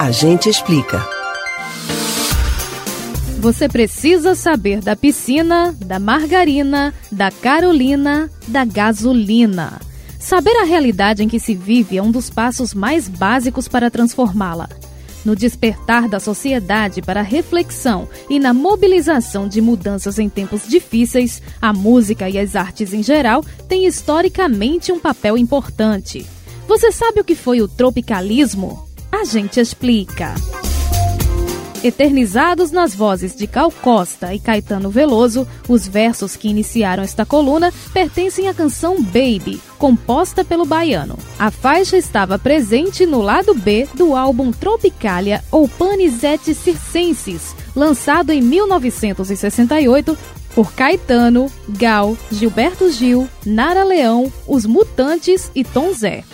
A gente explica. Você precisa saber da piscina, da margarina, da carolina, da gasolina. Saber a realidade em que se vive é um dos passos mais básicos para transformá-la. No despertar da sociedade para reflexão e na mobilização de mudanças em tempos difíceis, a música e as artes em geral têm historicamente um papel importante. Você sabe o que foi o tropicalismo? A gente explica. Eternizados nas vozes de Cal Costa e Caetano Veloso, os versos que iniciaram esta coluna pertencem à canção Baby, composta pelo baiano. A faixa estava presente no lado B do álbum Tropicalia ou Panisette Circenses, lançado em 1968 por Caetano, Gal, Gilberto Gil, Nara Leão, Os Mutantes e Tom Zé.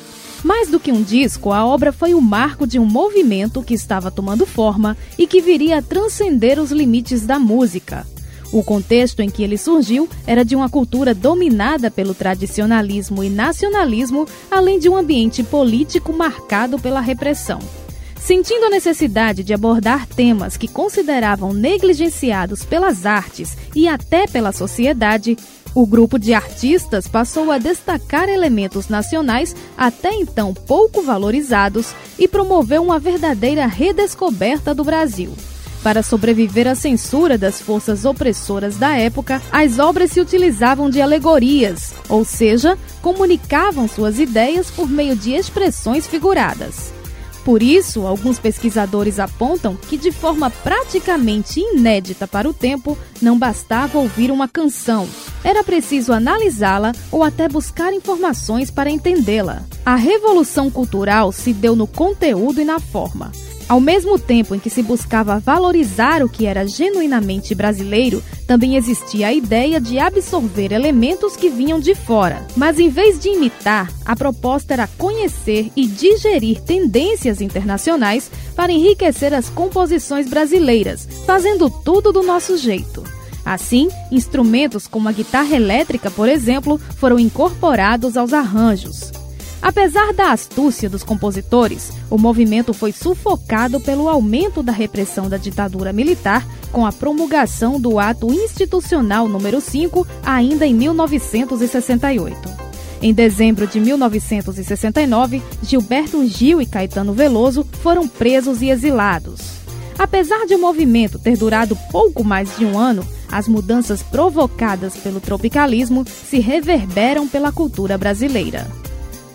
Mais do que um disco, a obra foi o marco de um movimento que estava tomando forma e que viria a transcender os limites da música. O contexto em que ele surgiu era de uma cultura dominada pelo tradicionalismo e nacionalismo, além de um ambiente político marcado pela repressão. Sentindo a necessidade de abordar temas que consideravam negligenciados pelas artes e até pela sociedade, o grupo de artistas passou a destacar elementos nacionais até então pouco valorizados e promoveu uma verdadeira redescoberta do Brasil. Para sobreviver à censura das forças opressoras da época, as obras se utilizavam de alegorias, ou seja, comunicavam suas ideias por meio de expressões figuradas. Por isso, alguns pesquisadores apontam que, de forma praticamente inédita para o tempo, não bastava ouvir uma canção, era preciso analisá-la ou até buscar informações para entendê-la. A revolução cultural se deu no conteúdo e na forma. Ao mesmo tempo em que se buscava valorizar o que era genuinamente brasileiro, também existia a ideia de absorver elementos que vinham de fora. Mas em vez de imitar, a proposta era conhecer e digerir tendências internacionais para enriquecer as composições brasileiras, fazendo tudo do nosso jeito. Assim, instrumentos como a guitarra elétrica, por exemplo, foram incorporados aos arranjos. Apesar da astúcia dos compositores, o movimento foi sufocado pelo aumento da repressão da ditadura militar com a promulgação do Ato Institucional número 5, ainda em 1968. Em dezembro de 1969, Gilberto Gil e Caetano Veloso foram presos e exilados. Apesar de o movimento ter durado pouco mais de um ano, as mudanças provocadas pelo tropicalismo se reverberam pela cultura brasileira.